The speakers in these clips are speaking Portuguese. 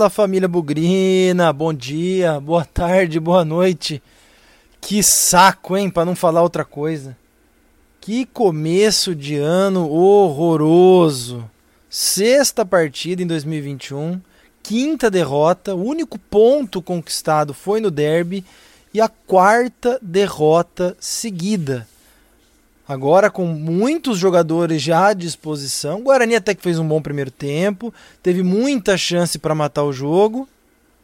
Fala família Bugrina, bom dia, boa tarde, boa noite. Que saco, hein, para não falar outra coisa. Que começo de ano horroroso. Sexta partida em 2021, quinta derrota, o único ponto conquistado foi no derby e a quarta derrota seguida. Agora com muitos jogadores já à disposição. O Guarani até que fez um bom primeiro tempo, teve muita chance para matar o jogo,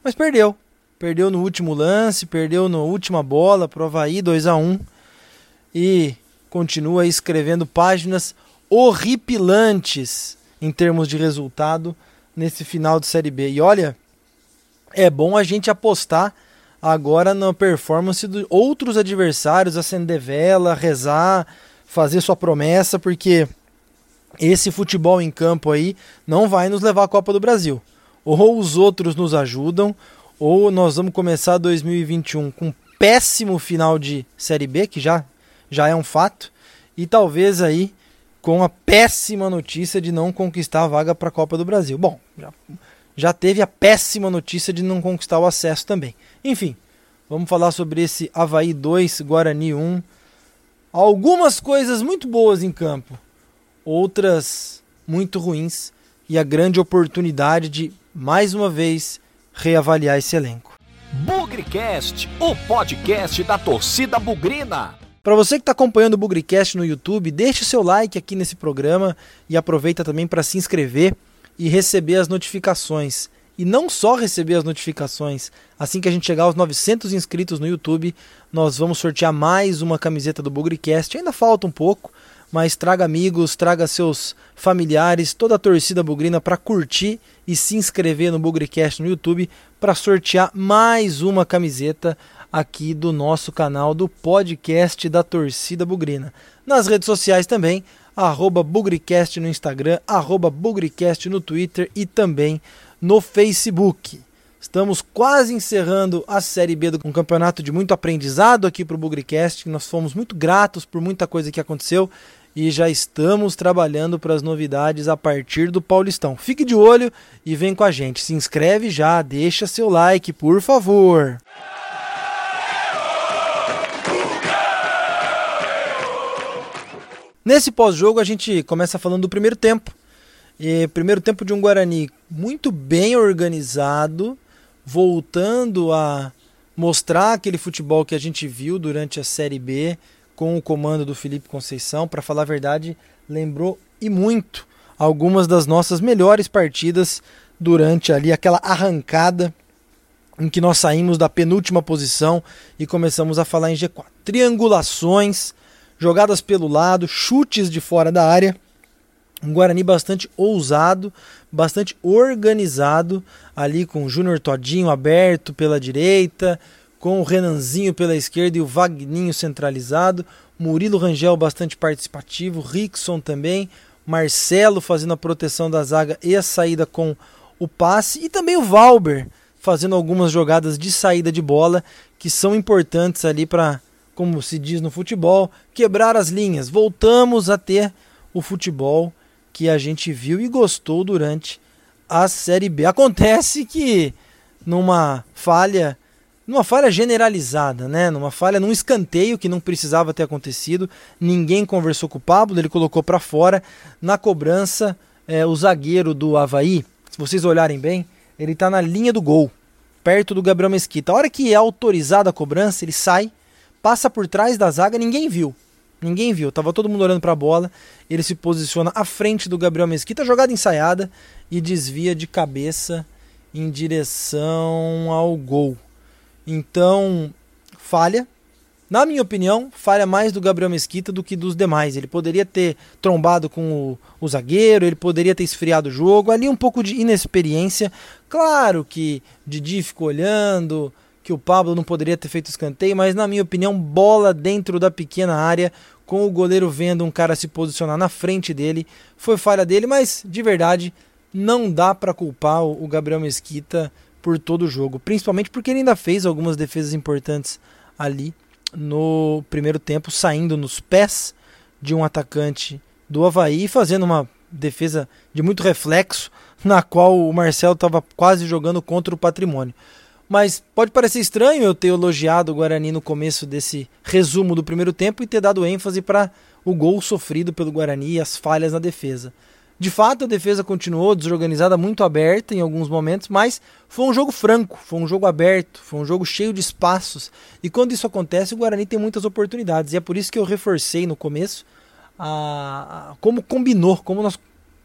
mas perdeu. Perdeu no último lance, perdeu na última bola pro Havaí 2 a 1 e continua escrevendo páginas horripilantes em termos de resultado nesse final de Série B. E olha, é bom a gente apostar agora na performance de outros adversários, acender vela, rezar, fazer sua promessa, porque esse futebol em campo aí não vai nos levar à Copa do Brasil. Ou os outros nos ajudam, ou nós vamos começar 2021 com um péssimo final de Série B, que já, já é um fato, e talvez aí com a péssima notícia de não conquistar a vaga para a Copa do Brasil. Bom, já, já teve a péssima notícia de não conquistar o acesso também. Enfim, vamos falar sobre esse Havaí 2, Guarani 1 algumas coisas muito boas em campo, outras muito ruins e a grande oportunidade de mais uma vez reavaliar esse elenco. Bugrecast, o podcast da torcida bugrina. Para você que está acompanhando o Bugrecast no YouTube, deixe seu like aqui nesse programa e aproveita também para se inscrever e receber as notificações e não só receber as notificações. Assim que a gente chegar aos 900 inscritos no YouTube, nós vamos sortear mais uma camiseta do Bugrecast. Ainda falta um pouco, mas traga amigos, traga seus familiares, toda a torcida bugrina para curtir e se inscrever no Bugrecast no YouTube para sortear mais uma camiseta aqui do nosso canal do podcast da torcida bugrina. Nas redes sociais também, arroba Bugrecast no Instagram, arroba Bugrecast no Twitter e também no Facebook. Estamos quase encerrando a Série B do um campeonato de muito aprendizado aqui para o Bugrecast. Nós fomos muito gratos por muita coisa que aconteceu e já estamos trabalhando para as novidades a partir do Paulistão. Fique de olho e vem com a gente. Se inscreve já, deixa seu like, por favor. Nesse pós-jogo a gente começa falando do primeiro tempo. E primeiro tempo de um Guarani muito bem organizado, voltando a mostrar aquele futebol que a gente viu durante a Série B com o comando do Felipe Conceição. Para falar a verdade, lembrou e muito algumas das nossas melhores partidas durante ali aquela arrancada em que nós saímos da penúltima posição e começamos a falar em G4. Triangulações, jogadas pelo lado, chutes de fora da área um Guarani bastante ousado, bastante organizado, ali com o Júnior Todinho aberto pela direita, com o Renanzinho pela esquerda e o Vagninho centralizado, Murilo Rangel bastante participativo, Rickson também, Marcelo fazendo a proteção da zaga e a saída com o passe, e também o Valber fazendo algumas jogadas de saída de bola que são importantes ali para, como se diz no futebol, quebrar as linhas. Voltamos a ter o futebol que a gente viu e gostou durante a Série B. Acontece que numa falha, numa falha generalizada, né? Numa falha, num escanteio que não precisava ter acontecido, ninguém conversou com o Pablo, ele colocou para fora na cobrança é, o zagueiro do Havaí. Se vocês olharem bem, ele está na linha do gol, perto do Gabriel Mesquita. A hora que é autorizada a cobrança, ele sai, passa por trás da zaga, ninguém viu. Ninguém viu, tava todo mundo olhando para a bola. Ele se posiciona à frente do Gabriel Mesquita, jogada ensaiada e desvia de cabeça em direção ao gol. Então, falha. Na minha opinião, falha mais do Gabriel Mesquita do que dos demais. Ele poderia ter trombado com o, o zagueiro, ele poderia ter esfriado o jogo. Ali um pouco de inexperiência. Claro que Didi ficou olhando, que o Pablo não poderia ter feito escanteio, mas na minha opinião, bola dentro da pequena área, com o goleiro vendo um cara se posicionar na frente dele, foi falha dele, mas de verdade não dá para culpar o Gabriel Mesquita por todo o jogo, principalmente porque ele ainda fez algumas defesas importantes ali no primeiro tempo, saindo nos pés de um atacante do Havaí, fazendo uma defesa de muito reflexo na qual o Marcelo estava quase jogando contra o patrimônio. Mas pode parecer estranho eu ter elogiado o Guarani no começo desse resumo do primeiro tempo e ter dado ênfase para o gol sofrido pelo Guarani e as falhas na defesa. De fato, a defesa continuou desorganizada, muito aberta em alguns momentos, mas foi um jogo franco, foi um jogo aberto, foi um jogo cheio de espaços. E quando isso acontece, o Guarani tem muitas oportunidades. E é por isso que eu reforcei no começo a, a como combinou, como nós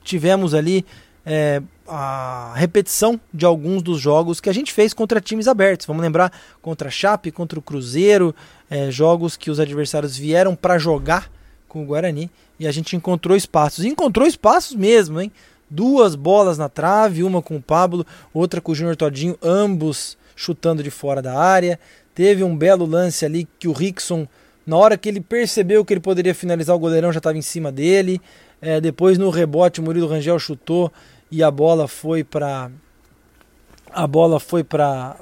tivemos ali é, a repetição de alguns dos jogos que a gente fez contra times abertos. Vamos lembrar contra a Chape, contra o Cruzeiro, é, jogos que os adversários vieram para jogar com o Guarani e a gente encontrou espaços. E encontrou espaços mesmo, hein? Duas bolas na trave, uma com o Pablo, outra com o Júnior Todinho, ambos chutando de fora da área. Teve um belo lance ali que o Rickson, na hora que ele percebeu que ele poderia finalizar, o goleirão já estava em cima dele. É, depois no rebote o Murilo Rangel chutou e a bola foi para a bola foi para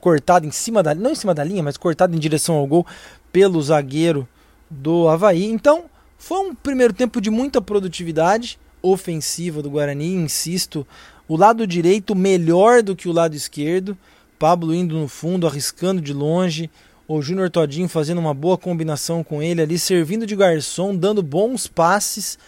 cortada em cima da não em cima da linha, mas cortada em direção ao gol pelo zagueiro do Havaí. Então, foi um primeiro tempo de muita produtividade ofensiva do Guarani, insisto, o lado direito melhor do que o lado esquerdo. Pablo indo no fundo, arriscando de longe, o Júnior Todinho fazendo uma boa combinação com ele ali, servindo de garçom, dando bons passes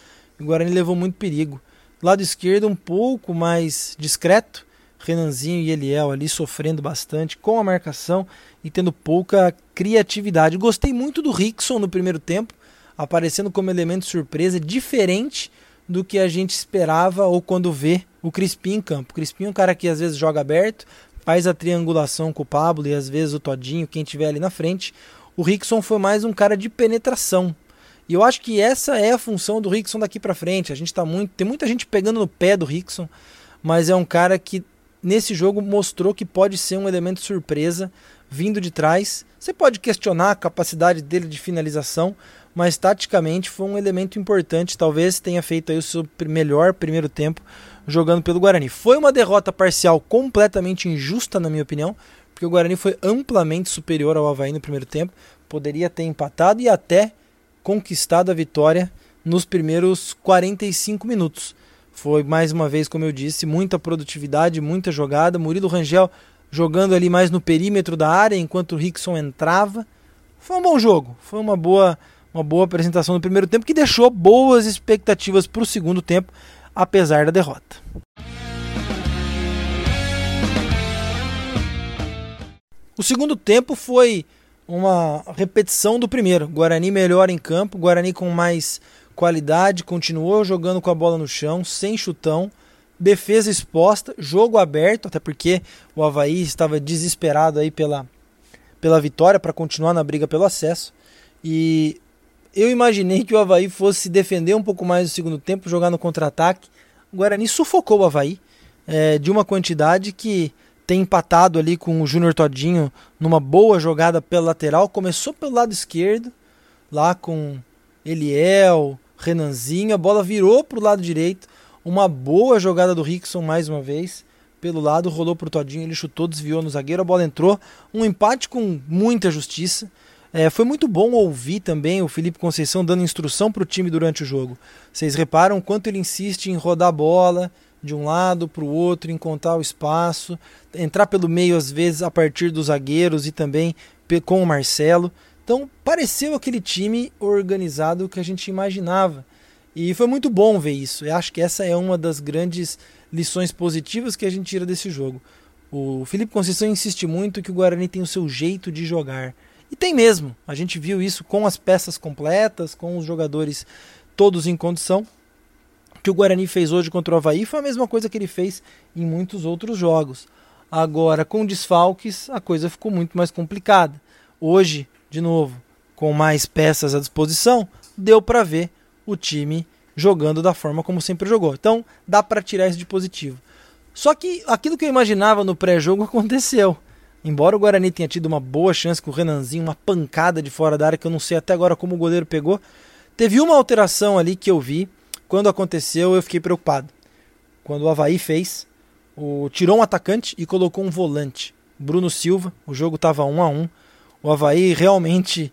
o Guarani levou muito perigo. Lado esquerdo um pouco mais discreto, Renanzinho e Eliel ali sofrendo bastante com a marcação e tendo pouca criatividade. Gostei muito do Rickson no primeiro tempo, aparecendo como elemento surpresa, diferente do que a gente esperava ou quando vê o Crispim em campo. O Crispim é um cara que às vezes joga aberto, faz a triangulação com o Pablo e às vezes o Todinho, quem tiver ali na frente. O Rickson foi mais um cara de penetração, e eu acho que essa é a função do Rickson daqui para frente. A gente tá muito, tem muita gente pegando no pé do Rickson, mas é um cara que nesse jogo mostrou que pode ser um elemento surpresa vindo de trás. Você pode questionar a capacidade dele de finalização, mas taticamente foi um elemento importante. Talvez tenha feito aí o seu melhor primeiro tempo jogando pelo Guarani. Foi uma derrota parcial completamente injusta, na minha opinião, porque o Guarani foi amplamente superior ao Havaí no primeiro tempo. Poderia ter empatado e até conquistado a vitória nos primeiros 45 minutos. Foi mais uma vez, como eu disse, muita produtividade, muita jogada. Murilo Rangel jogando ali mais no perímetro da área enquanto o Rickson entrava. Foi um bom jogo, foi uma boa, uma boa apresentação no primeiro tempo que deixou boas expectativas para o segundo tempo, apesar da derrota. O segundo tempo foi uma repetição do primeiro. Guarani melhor em campo, Guarani com mais qualidade, continuou jogando com a bola no chão, sem chutão, defesa exposta, jogo aberto, até porque o Havaí estava desesperado aí pela, pela vitória para continuar na briga pelo acesso. E eu imaginei que o Havaí fosse defender um pouco mais no segundo tempo, jogar no contra-ataque. O Guarani sufocou o Havaí é, de uma quantidade que tem empatado ali com o Júnior Todinho numa boa jogada pela lateral. Começou pelo lado esquerdo, lá com Eliel, Renanzinho. A bola virou para o lado direito. Uma boa jogada do Rickson mais uma vez. Pelo lado, rolou para o Todinho, ele chutou, desviou no zagueiro, a bola entrou. Um empate com muita justiça. É, foi muito bom ouvir também o Felipe Conceição dando instrução para o time durante o jogo. Vocês reparam quanto ele insiste em rodar a bola, de um lado para o outro, encontrar o espaço, entrar pelo meio às vezes a partir dos zagueiros e também com o Marcelo. Então pareceu aquele time organizado que a gente imaginava. E foi muito bom ver isso. Eu acho que essa é uma das grandes lições positivas que a gente tira desse jogo. O Felipe Conceição insiste muito que o Guarani tem o seu jeito de jogar. E tem mesmo. A gente viu isso com as peças completas, com os jogadores todos em condição que o Guarani fez hoje contra o Havaí foi a mesma coisa que ele fez em muitos outros jogos. Agora, com desfalques, a coisa ficou muito mais complicada. Hoje, de novo, com mais peças à disposição, deu para ver o time jogando da forma como sempre jogou. Então, dá para tirar isso de positivo. Só que aquilo que eu imaginava no pré-jogo aconteceu. Embora o Guarani tenha tido uma boa chance com o Renanzinho, uma pancada de fora da área que eu não sei até agora como o goleiro pegou, teve uma alteração ali que eu vi quando aconteceu, eu fiquei preocupado. Quando o Havaí fez, o, tirou um atacante e colocou um volante. Bruno Silva, o jogo estava 1 a 1 O Havaí realmente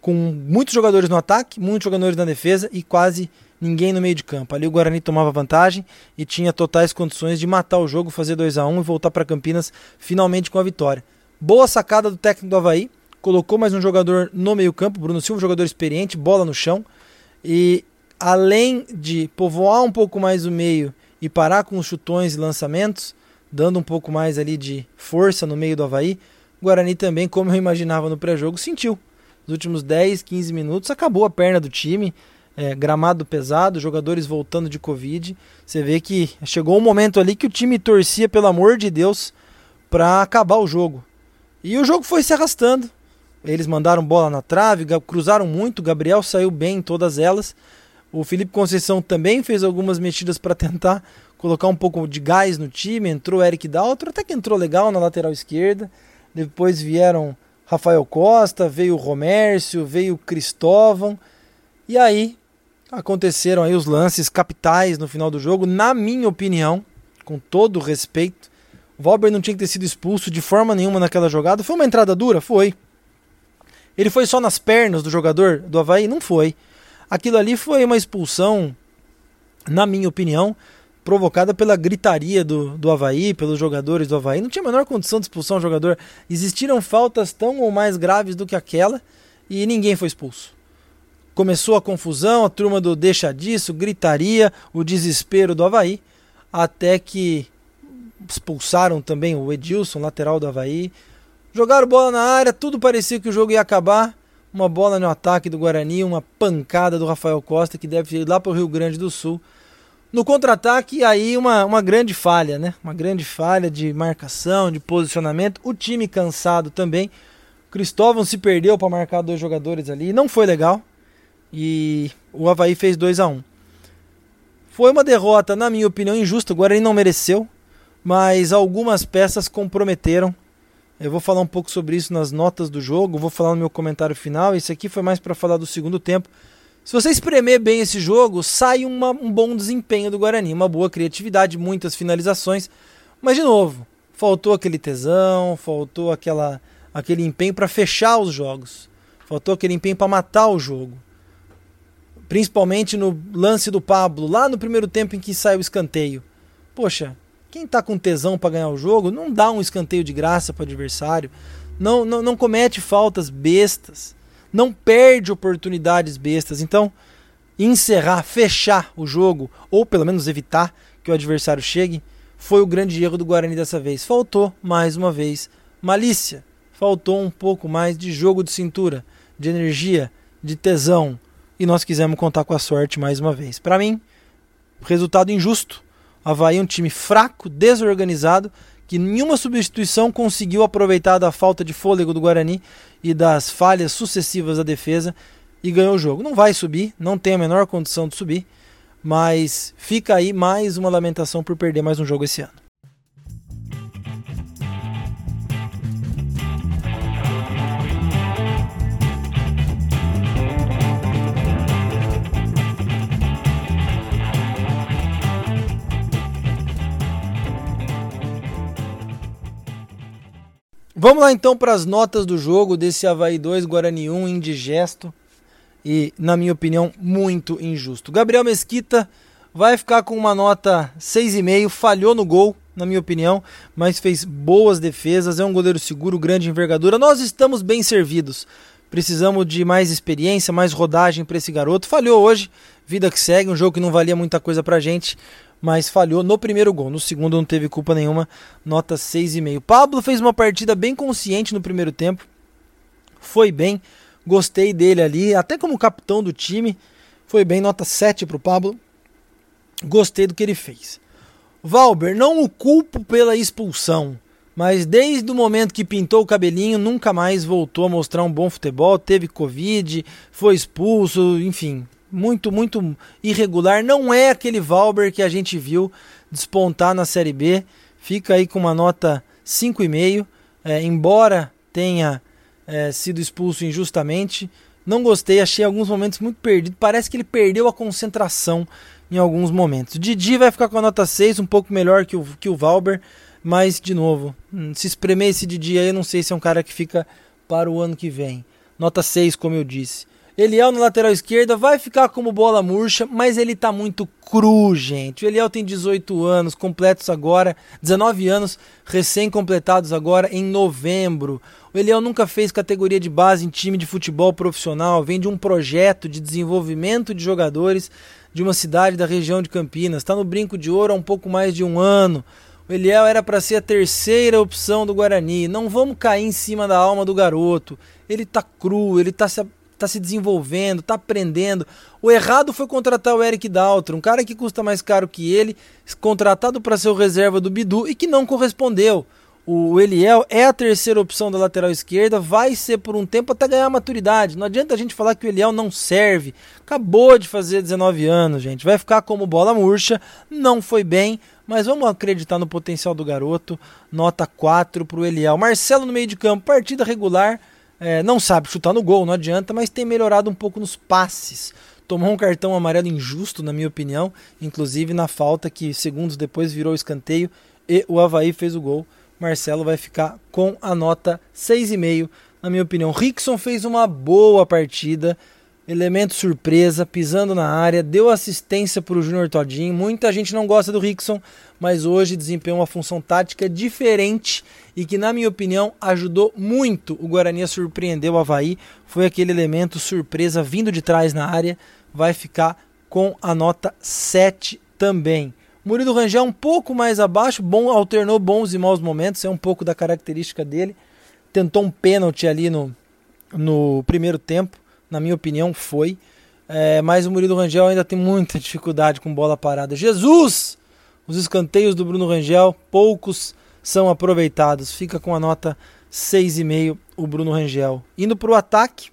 com muitos jogadores no ataque, muitos jogadores na defesa e quase ninguém no meio de campo. Ali o Guarani tomava vantagem e tinha totais condições de matar o jogo, fazer 2 a 1 um, e voltar para Campinas finalmente com a vitória. Boa sacada do técnico do Havaí, colocou mais um jogador no meio campo, Bruno Silva, jogador experiente, bola no chão. E além de povoar um pouco mais o meio e parar com os chutões e lançamentos, dando um pouco mais ali de força no meio do Havaí, o Guarani também, como eu imaginava no pré-jogo, sentiu. Nos últimos 10, 15 minutos, acabou a perna do time, é, gramado pesado, jogadores voltando de Covid. Você vê que chegou um momento ali que o time torcia, pelo amor de Deus, para acabar o jogo. E o jogo foi se arrastando. Eles mandaram bola na trave, cruzaram muito, Gabriel saiu bem em todas elas. O Felipe Conceição também fez algumas mexidas para tentar colocar um pouco de gás no time. Entrou Eric Daltro, até que entrou legal na lateral esquerda. Depois vieram Rafael Costa, veio o Romércio, veio o Cristóvão. E aí aconteceram aí os lances capitais no final do jogo. Na minha opinião, com todo respeito, o Valber não tinha que ter sido expulso de forma nenhuma naquela jogada. Foi uma entrada dura? Foi. Ele foi só nas pernas do jogador do Havaí? Não foi. Aquilo ali foi uma expulsão, na minha opinião, provocada pela gritaria do, do Havaí, pelos jogadores do Havaí. Não tinha a menor condição de expulsar um jogador. Existiram faltas tão ou mais graves do que aquela e ninguém foi expulso. Começou a confusão, a turma do deixa disso, gritaria, o desespero do Havaí, até que expulsaram também o Edilson, lateral do Havaí, Jogaram bola na área, tudo parecia que o jogo ia acabar. Uma bola no ataque do Guarani, uma pancada do Rafael Costa, que deve ir lá para o Rio Grande do Sul. No contra-ataque, aí uma, uma grande falha, né? Uma grande falha de marcação, de posicionamento. O time cansado também. Cristóvão se perdeu para marcar dois jogadores ali. Não foi legal. E o Havaí fez 2 a 1 um. Foi uma derrota, na minha opinião, injusta. O Guarani não mereceu. Mas algumas peças comprometeram eu vou falar um pouco sobre isso nas notas do jogo, vou falar no meu comentário final. Esse aqui foi mais para falar do segundo tempo. Se você espremer bem esse jogo, sai uma, um bom desempenho do Guarani, uma boa criatividade, muitas finalizações. Mas, de novo, faltou aquele tesão, faltou aquela, aquele empenho para fechar os jogos, faltou aquele empenho para matar o jogo. Principalmente no lance do Pablo, lá no primeiro tempo em que saiu o escanteio. Poxa, quem está com tesão para ganhar o jogo não dá um escanteio de graça para o adversário, não, não, não comete faltas bestas, não perde oportunidades bestas. Então, encerrar, fechar o jogo, ou pelo menos evitar que o adversário chegue, foi o grande erro do Guarani dessa vez. Faltou, mais uma vez, malícia. Faltou um pouco mais de jogo de cintura, de energia, de tesão. E nós quisemos contar com a sorte mais uma vez. Para mim, resultado injusto Havaí é um time fraco, desorganizado, que nenhuma substituição conseguiu aproveitar da falta de fôlego do Guarani e das falhas sucessivas da defesa e ganhou o jogo. Não vai subir, não tem a menor condição de subir, mas fica aí mais uma lamentação por perder mais um jogo esse ano. Vamos lá então para as notas do jogo desse Havaí 2, Guarani 1, indigesto e, na minha opinião, muito injusto. Gabriel Mesquita vai ficar com uma nota 6,5, falhou no gol, na minha opinião, mas fez boas defesas, é um goleiro seguro, grande envergadura. Nós estamos bem servidos. Precisamos de mais experiência, mais rodagem para esse garoto. Falhou hoje, vida que segue, um jogo que não valia muita coisa pra gente, mas falhou no primeiro gol. No segundo não teve culpa nenhuma, nota 6,5. Pablo fez uma partida bem consciente no primeiro tempo, foi bem, gostei dele ali, até como capitão do time, foi bem, nota 7 para o Pablo, gostei do que ele fez. Valber, não o culpo pela expulsão, mas desde o momento que pintou o cabelinho, nunca mais voltou a mostrar um bom futebol, teve Covid, foi expulso, enfim, muito, muito irregular. Não é aquele Valber que a gente viu despontar na Série B. Fica aí com uma nota 5,5. É, embora tenha é, sido expulso injustamente, não gostei. Achei alguns momentos muito perdido. Parece que ele perdeu a concentração em alguns momentos. Didi vai ficar com a nota 6, um pouco melhor que o, que o Valber. Mas, de novo, hum, se espremer esse Didi aí, eu não sei se é um cara que fica para o ano que vem. Nota 6, como eu disse. Eliel na lateral esquerda vai ficar como bola murcha, mas ele tá muito cru, gente. O Eliel tem 18 anos, completos agora, 19 anos recém-completados agora em novembro. O Eliel nunca fez categoria de base em time de futebol profissional, vem de um projeto de desenvolvimento de jogadores de uma cidade da região de Campinas. Está no brinco de ouro há um pouco mais de um ano. O Eliel era para ser a terceira opção do Guarani. Não vamos cair em cima da alma do garoto. Ele tá cru, ele tá se está se desenvolvendo, está aprendendo. O errado foi contratar o Eric Daltro, um cara que custa mais caro que ele, contratado para ser o reserva do Bidu e que não correspondeu. O Eliel é a terceira opção da lateral esquerda, vai ser por um tempo até ganhar maturidade. Não adianta a gente falar que o Eliel não serve. Acabou de fazer 19 anos, gente. Vai ficar como bola murcha, não foi bem, mas vamos acreditar no potencial do garoto. Nota 4 para o Eliel. Marcelo no meio de campo, partida regular é, não sabe chutar no gol, não adianta, mas tem melhorado um pouco nos passes. Tomou um cartão amarelo injusto, na minha opinião, inclusive na falta que segundos depois virou escanteio e o Havaí fez o gol. Marcelo vai ficar com a nota 6,5, na minha opinião. Rickson fez uma boa partida, elemento surpresa, pisando na área, deu assistência para o Júnior Todinho. Muita gente não gosta do Rickson, mas hoje desempenhou uma função tática diferente e que, na minha opinião, ajudou muito o Guarani a surpreender o Havaí. Foi aquele elemento surpresa vindo de trás na área, vai ficar com a nota 7 também. Murilo Rangel um pouco mais abaixo, bom, alternou bons e maus momentos, é um pouco da característica dele. Tentou um pênalti ali no, no primeiro tempo, na minha opinião, foi. É, mas o Murilo Rangel ainda tem muita dificuldade com bola parada. Jesus! Os escanteios do Bruno Rangel, poucos são aproveitados. Fica com a nota 6,5 o Bruno Rangel. Indo para o ataque,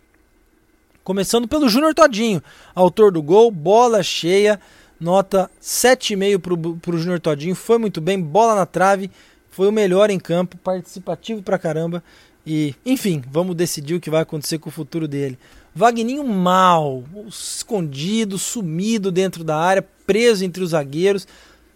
começando pelo Júnior Todinho, autor do gol, bola cheia, nota 7,5 para o Júnior Todinho. Foi muito bem, bola na trave, foi o melhor em campo, participativo pra caramba. E, enfim, vamos decidir o que vai acontecer com o futuro dele. Vagninho mal, escondido, sumido dentro da área, preso entre os zagueiros.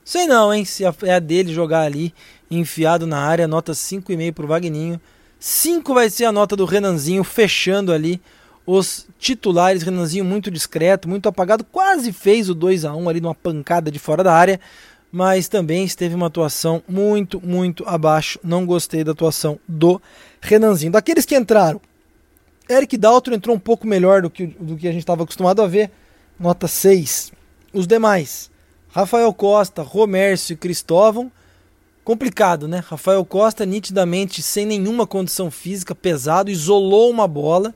Sei não, hein? Se é a dele jogar ali, enfiado na área, nota 5,5 pro Vagninho. 5 vai ser a nota do Renanzinho, fechando ali os titulares. Renanzinho muito discreto, muito apagado, quase fez o 2 a 1 ali numa pancada de fora da área, mas também esteve uma atuação muito, muito abaixo. Não gostei da atuação do Renanzinho. Daqueles que entraram, Eric Daltro entrou um pouco melhor do que, do que a gente estava acostumado a ver, nota 6. Os demais, Rafael Costa, Romércio e Cristóvão. Complicado, né? Rafael Costa, nitidamente sem nenhuma condição física, pesado, isolou uma bola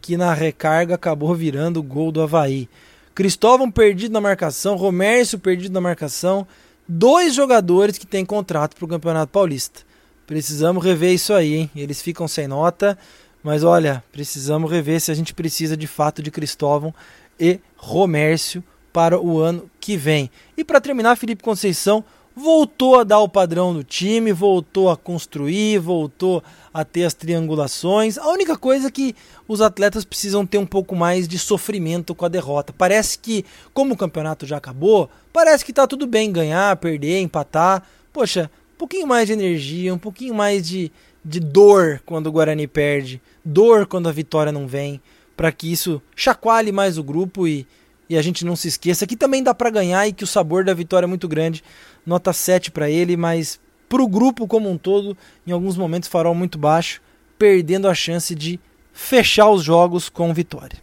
que na recarga acabou virando o gol do Havaí. Cristóvão perdido na marcação, Romércio perdido na marcação. Dois jogadores que têm contrato para o Campeonato Paulista. Precisamos rever isso aí, hein? Eles ficam sem nota, mas olha, precisamos rever se a gente precisa de fato de Cristóvão e Romércio para o ano que vem. E para terminar, Felipe Conceição voltou a dar o padrão do time, voltou a construir, voltou a ter as triangulações. A única coisa é que os atletas precisam ter um pouco mais de sofrimento com a derrota. Parece que, como o campeonato já acabou, parece que está tudo bem ganhar, perder, empatar. Poxa, um pouquinho mais de energia, um pouquinho mais de, de dor quando o Guarani perde, dor quando a vitória não vem, para que isso chacoalhe mais o grupo e e a gente não se esqueça que também dá para ganhar e que o sabor da vitória é muito grande. Nota 7 para ele, mas para o grupo como um todo, em alguns momentos farol muito baixo, perdendo a chance de fechar os jogos com vitória.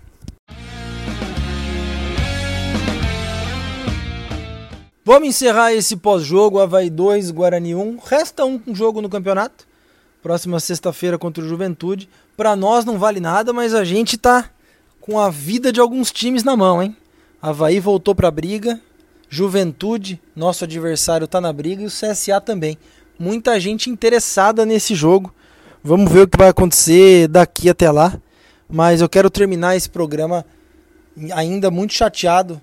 Vamos encerrar esse pós-jogo, Havaí 2, Guarani 1. Resta um jogo no campeonato. Próxima sexta-feira contra o Juventude. Para nós não vale nada, mas a gente tá com a vida de alguns times na mão, hein? Havaí voltou para a briga. Juventude, nosso adversário, está na briga. E o CSA também. Muita gente interessada nesse jogo. Vamos ver o que vai acontecer daqui até lá. Mas eu quero terminar esse programa ainda muito chateado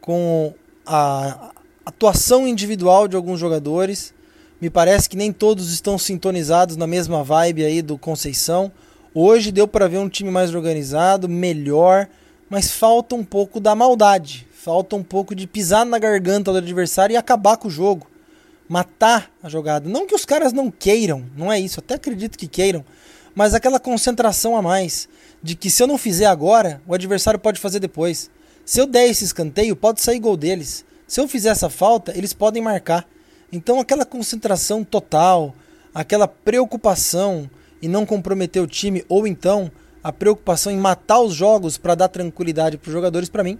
com a atuação individual de alguns jogadores. Me parece que nem todos estão sintonizados na mesma vibe aí do Conceição. Hoje deu para ver um time mais organizado, melhor, mas falta um pouco da maldade, falta um pouco de pisar na garganta do adversário e acabar com o jogo, matar a jogada. Não que os caras não queiram, não é isso, até acredito que queiram, mas aquela concentração a mais de que se eu não fizer agora, o adversário pode fazer depois. Se eu der esse escanteio, pode sair gol deles. Se eu fizer essa falta, eles podem marcar. Então aquela concentração total, aquela preocupação em não comprometer o time, ou então a preocupação em matar os jogos para dar tranquilidade para os jogadores, para mim,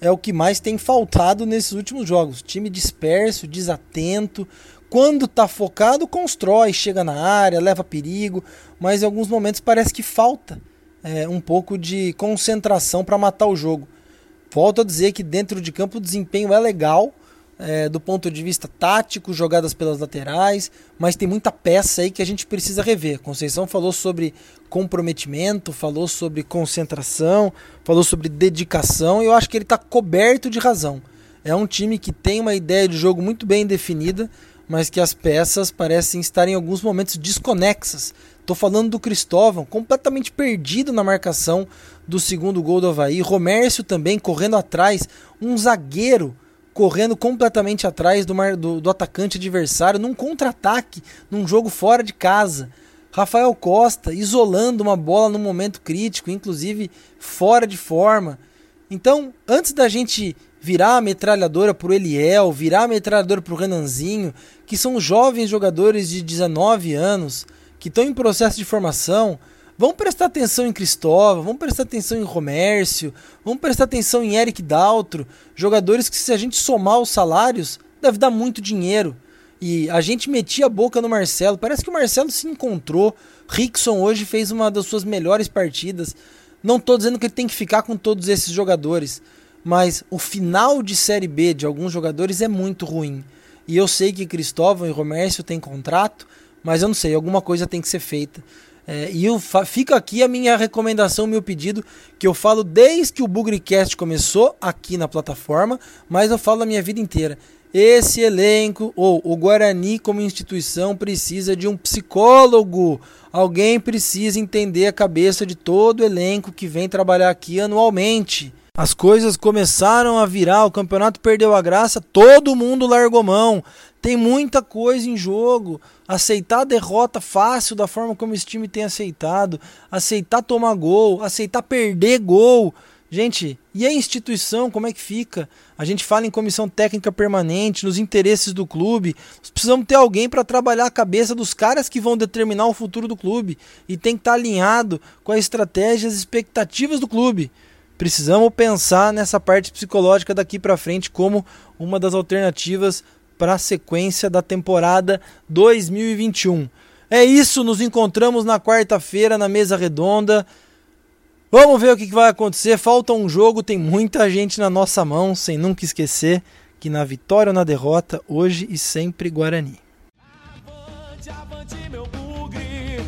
é o que mais tem faltado nesses últimos jogos. Time disperso, desatento. Quando está focado, constrói, chega na área, leva perigo, mas em alguns momentos parece que falta é, um pouco de concentração para matar o jogo. Volto a dizer que dentro de campo o desempenho é legal, é, do ponto de vista tático, jogadas pelas laterais, mas tem muita peça aí que a gente precisa rever. Conceição falou sobre comprometimento, falou sobre concentração, falou sobre dedicação, e eu acho que ele está coberto de razão. É um time que tem uma ideia de jogo muito bem definida, mas que as peças parecem estar em alguns momentos desconexas. Estou falando do Cristóvão, completamente perdido na marcação do segundo gol do Havaí. Romércio também correndo atrás. Um zagueiro correndo completamente atrás do, mar, do, do atacante adversário num contra-ataque, num jogo fora de casa. Rafael Costa isolando uma bola no momento crítico, inclusive fora de forma. Então, antes da gente virar a metralhadora pro Eliel, virar a metralhadora pro Renanzinho, que são jovens jogadores de 19 anos, que estão em processo de formação, Vamos prestar atenção em Cristóvão, vamos prestar atenção em Romércio, vamos prestar atenção em Eric Daltro, jogadores que se a gente somar os salários, deve dar muito dinheiro. E a gente metia a boca no Marcelo, parece que o Marcelo se encontrou. Rickson hoje fez uma das suas melhores partidas. Não estou dizendo que ele tem que ficar com todos esses jogadores, mas o final de Série B de alguns jogadores é muito ruim. E eu sei que Cristóvão e Romércio têm contrato, mas eu não sei, alguma coisa tem que ser feita. É, e eu fica aqui a minha recomendação, meu pedido, que eu falo desde que o Bugrecast começou aqui na plataforma, mas eu falo a minha vida inteira. Esse elenco, ou o Guarani como instituição, precisa de um psicólogo. Alguém precisa entender a cabeça de todo o elenco que vem trabalhar aqui anualmente. As coisas começaram a virar, o campeonato perdeu a graça, todo mundo largou mão. Tem muita coisa em jogo. Aceitar a derrota fácil da forma como esse time tem aceitado, aceitar tomar gol, aceitar perder gol. Gente, e a instituição, como é que fica? A gente fala em comissão técnica permanente, nos interesses do clube. Nós precisamos ter alguém para trabalhar a cabeça dos caras que vão determinar o futuro do clube. E tem que estar tá alinhado com a estratégia e as expectativas do clube. Precisamos pensar nessa parte psicológica daqui para frente como uma das alternativas para a sequência da temporada 2021. É isso, nos encontramos na quarta-feira na mesa redonda. Vamos ver o que vai acontecer. Falta um jogo, tem muita gente na nossa mão, sem nunca esquecer que na vitória ou na derrota, hoje e sempre Guarani. Avante, avante, meu bugre,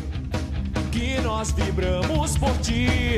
que nós vibramos por ti,